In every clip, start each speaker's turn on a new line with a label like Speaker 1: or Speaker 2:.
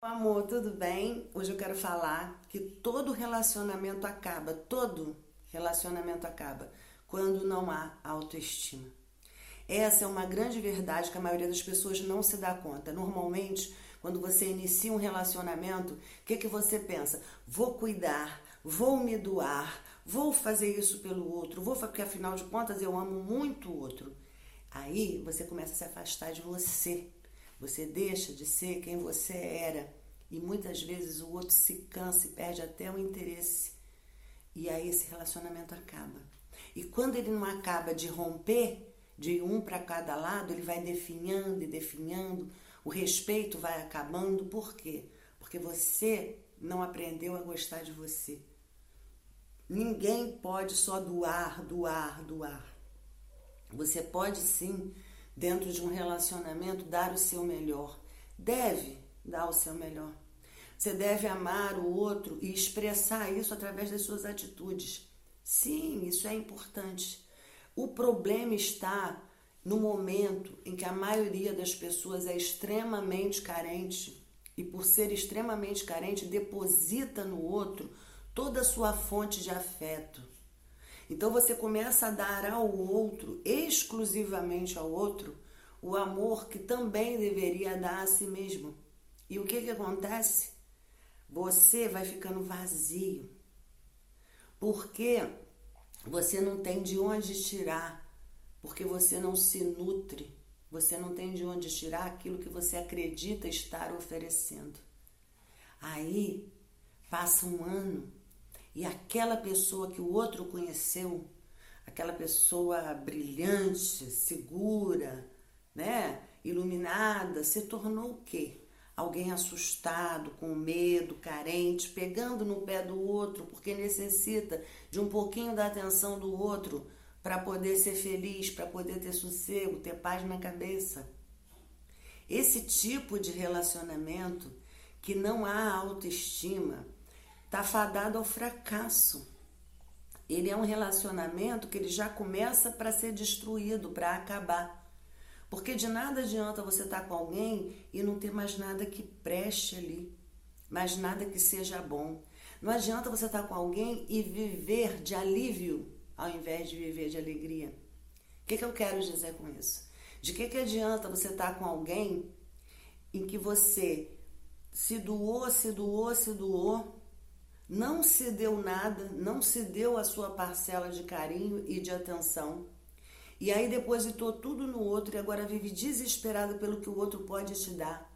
Speaker 1: Amor, tudo bem? Hoje eu quero falar que todo relacionamento acaba, todo relacionamento acaba quando não há autoestima. Essa é uma grande verdade que a maioria das pessoas não se dá conta. Normalmente, quando você inicia um relacionamento, o que, que você pensa? Vou cuidar, vou me doar, vou fazer isso pelo outro, vou porque afinal de contas eu amo muito o outro. Aí você começa a se afastar de você você deixa de ser quem você era e muitas vezes o outro se cansa e perde até o interesse. E aí esse relacionamento acaba. E quando ele não acaba de romper, de um para cada lado, ele vai definhando e definhando, o respeito vai acabando. Por quê? Porque você não aprendeu a gostar de você. Ninguém pode só doar, doar, doar. Você pode sim dentro de um relacionamento, dar o seu melhor. Deve dar o seu melhor. Você deve amar o outro e expressar isso através das suas atitudes. Sim, isso é importante. O problema está no momento em que a maioria das pessoas é extremamente carente e, por ser extremamente carente, deposita no outro toda a sua fonte de afeto. Então você começa a dar ao outro, exclusivamente ao outro, o amor que também deveria dar a si mesmo. E o que, que acontece? Você vai ficando vazio. Porque você não tem de onde tirar. Porque você não se nutre. Você não tem de onde tirar aquilo que você acredita estar oferecendo. Aí passa um ano, e aquela pessoa que o outro conheceu, aquela pessoa brilhante, segura, né, iluminada, se tornou o quê? Alguém assustado, com medo, carente, pegando no pé do outro, porque necessita de um pouquinho da atenção do outro para poder ser feliz, para poder ter sossego, ter paz na cabeça. Esse tipo de relacionamento que não há autoestima, está fadado ao fracasso. Ele é um relacionamento que ele já começa para ser destruído, para acabar. Porque de nada adianta você estar tá com alguém e não ter mais nada que preste ali, mais nada que seja bom. Não adianta você estar tá com alguém e viver de alívio ao invés de viver de alegria. O que, que eu quero dizer com isso? De que, que adianta você estar tá com alguém em que você se doou, se doou, se doou, não se deu nada, não se deu a sua parcela de carinho e de atenção. E aí depositou tudo no outro e agora vive desesperado pelo que o outro pode te dar.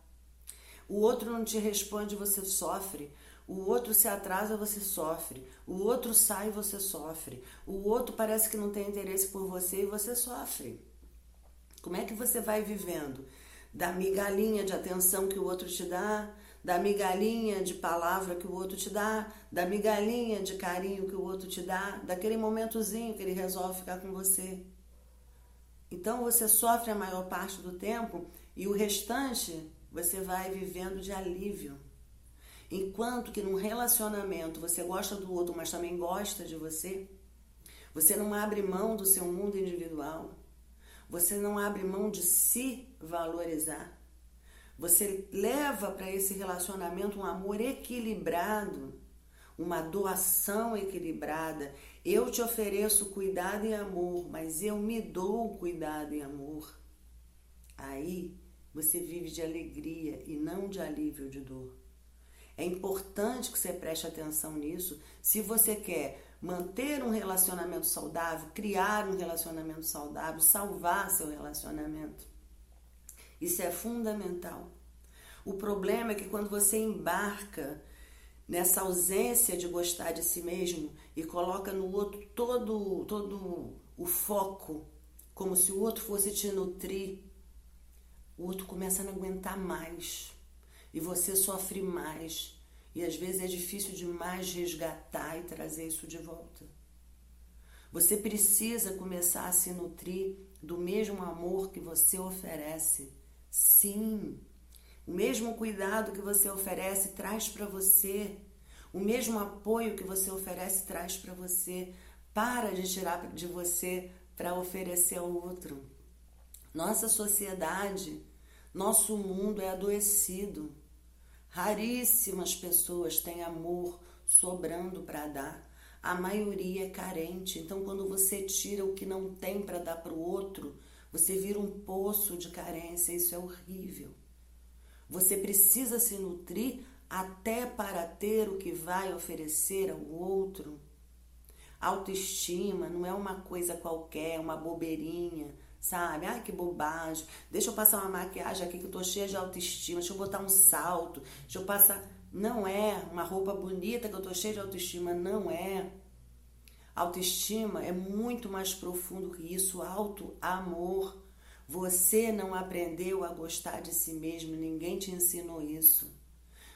Speaker 1: O outro não te responde, você sofre. O outro se atrasa, você sofre. O outro sai, você sofre. O outro parece que não tem interesse por você e você sofre. Como é que você vai vivendo? Da migalhinha de atenção que o outro te dá, da migalhinha de palavra que o outro te dá, da migalhinha de carinho que o outro te dá, daquele momentozinho que ele resolve ficar com você. Então você sofre a maior parte do tempo e o restante você vai vivendo de alívio. Enquanto que num relacionamento você gosta do outro, mas também gosta de você, você não abre mão do seu mundo individual, você não abre mão de se valorizar. Você leva para esse relacionamento um amor equilibrado, uma doação equilibrada. Eu te ofereço cuidado e amor, mas eu me dou cuidado e amor. Aí você vive de alegria e não de alívio de dor. É importante que você preste atenção nisso se você quer manter um relacionamento saudável, criar um relacionamento saudável, salvar seu relacionamento. Isso é fundamental. O problema é que quando você embarca nessa ausência de gostar de si mesmo e coloca no outro todo, todo o foco, como se o outro fosse te nutrir, o outro começa a não aguentar mais e você sofre mais. E às vezes é difícil demais resgatar e trazer isso de volta. Você precisa começar a se nutrir do mesmo amor que você oferece. Sim, o mesmo cuidado que você oferece traz para você. O mesmo apoio que você oferece traz para você. Para de tirar de você para oferecer ao outro. Nossa sociedade, nosso mundo é adoecido. Raríssimas pessoas têm amor sobrando para dar. A maioria é carente. Então, quando você tira o que não tem para dar para o outro, você vira um poço de carência. Isso é horrível. Você precisa se nutrir até para ter o que vai oferecer ao outro. Autoestima não é uma coisa qualquer, uma bobeirinha, sabe? Ai, que bobagem. Deixa eu passar uma maquiagem aqui que eu tô cheia de autoestima. Deixa eu botar um salto. Deixa eu passar. Não é uma roupa bonita que eu tô cheia de autoestima. Não é. Autoestima é muito mais profundo que isso. Auto-amor. Você não aprendeu a gostar de si mesmo, ninguém te ensinou isso.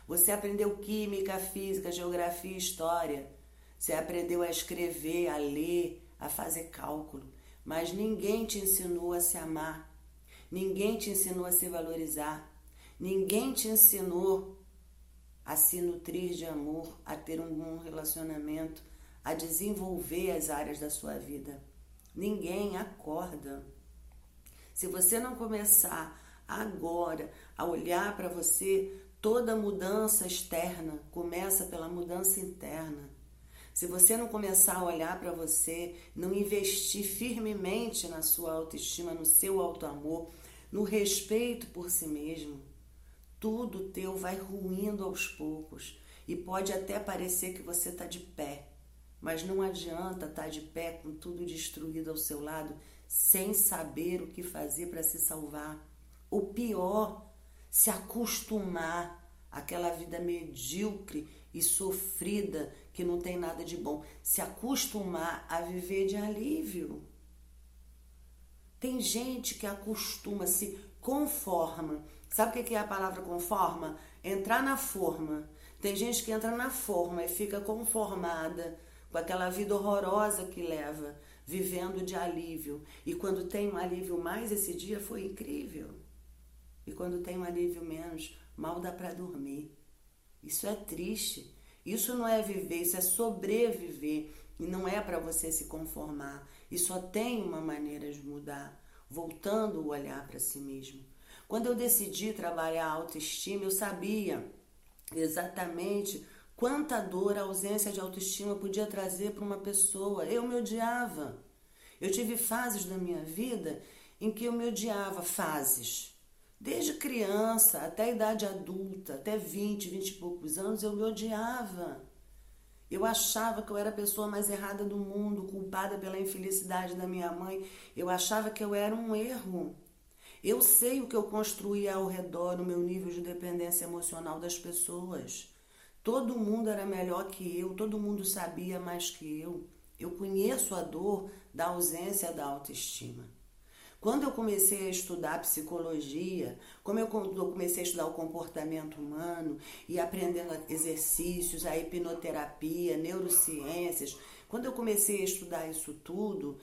Speaker 1: Você aprendeu química, física, geografia, história. Você aprendeu a escrever, a ler, a fazer cálculo. Mas ninguém te ensinou a se amar. Ninguém te ensinou a se valorizar. Ninguém te ensinou a se nutrir de amor, a ter um bom relacionamento, a desenvolver as áreas da sua vida. Ninguém acorda. Se você não começar agora a olhar para você, toda mudança externa começa pela mudança interna. Se você não começar a olhar para você, não investir firmemente na sua autoestima, no seu autoamor, no respeito por si mesmo, tudo teu vai ruindo aos poucos. E pode até parecer que você está de pé, mas não adianta estar tá de pé com tudo destruído ao seu lado sem saber o que fazer para se salvar. O pior, se acostumar àquela vida medíocre e sofrida que não tem nada de bom, se acostumar a viver de alívio. Tem gente que acostuma, se conforma. Sabe o que é a palavra conforma? Entrar na forma. Tem gente que entra na forma e fica conformada com aquela vida horrorosa que leva vivendo de alívio. E quando tem um alívio mais, esse dia foi incrível. E quando tem um alívio menos, mal dá para dormir. Isso é triste. Isso não é viver, isso é sobreviver. E não é para você se conformar. E só tem uma maneira de mudar, voltando o olhar para si mesmo. Quando eu decidi trabalhar a autoestima, eu sabia exatamente Quanta dor a ausência de autoestima podia trazer para uma pessoa. Eu me odiava. Eu tive fases da minha vida em que eu me odiava, fases. Desde criança até a idade adulta, até 20, 20 e poucos anos, eu me odiava. Eu achava que eu era a pessoa mais errada do mundo, culpada pela infelicidade da minha mãe. Eu achava que eu era um erro. Eu sei o que eu construía ao redor, o meu nível de dependência emocional das pessoas. Todo mundo era melhor que eu, todo mundo sabia mais que eu. Eu conheço a dor da ausência da autoestima. Quando eu comecei a estudar psicologia, como eu comecei a estudar o comportamento humano e aprendendo exercícios, a hipnoterapia, neurociências, quando eu comecei a estudar isso tudo,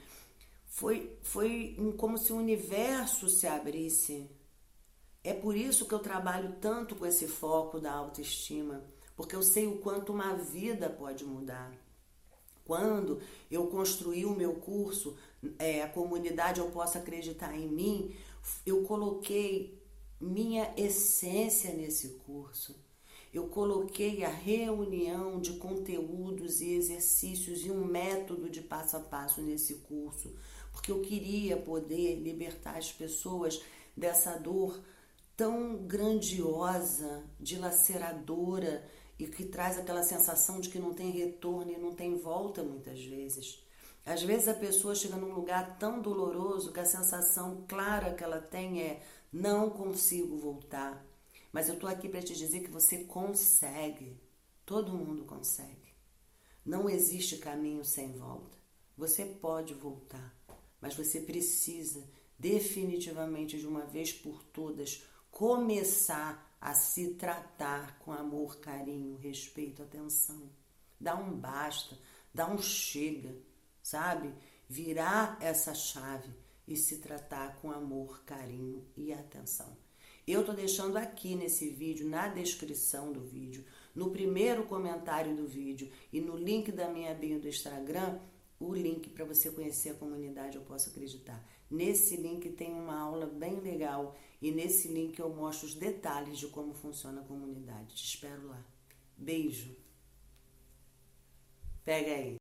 Speaker 1: foi, foi como se o universo se abrisse. É por isso que eu trabalho tanto com esse foco da autoestima porque eu sei o quanto uma vida pode mudar. Quando eu construí o meu curso, é, a comunidade Eu Posso Acreditar em Mim, eu coloquei minha essência nesse curso. Eu coloquei a reunião de conteúdos e exercícios e um método de passo a passo nesse curso, porque eu queria poder libertar as pessoas dessa dor tão grandiosa, dilaceradora e que traz aquela sensação de que não tem retorno e não tem volta muitas vezes. Às vezes a pessoa chega num lugar tão doloroso que a sensação clara que ela tem é não consigo voltar. Mas eu estou aqui para te dizer que você consegue. Todo mundo consegue. Não existe caminho sem volta. Você pode voltar, mas você precisa definitivamente de uma vez por todas começar a se tratar com amor, carinho, respeito, atenção. Dá um basta, dá um chega, sabe? Virar essa chave e se tratar com amor, carinho e atenção. Eu tô deixando aqui nesse vídeo, na descrição do vídeo, no primeiro comentário do vídeo e no link da minha bio do Instagram, o link para você conhecer a comunidade Eu Posso Acreditar. Nesse link tem uma aula bem legal e nesse link eu mostro os detalhes de como funciona a comunidade. Te espero lá. Beijo. Pega aí.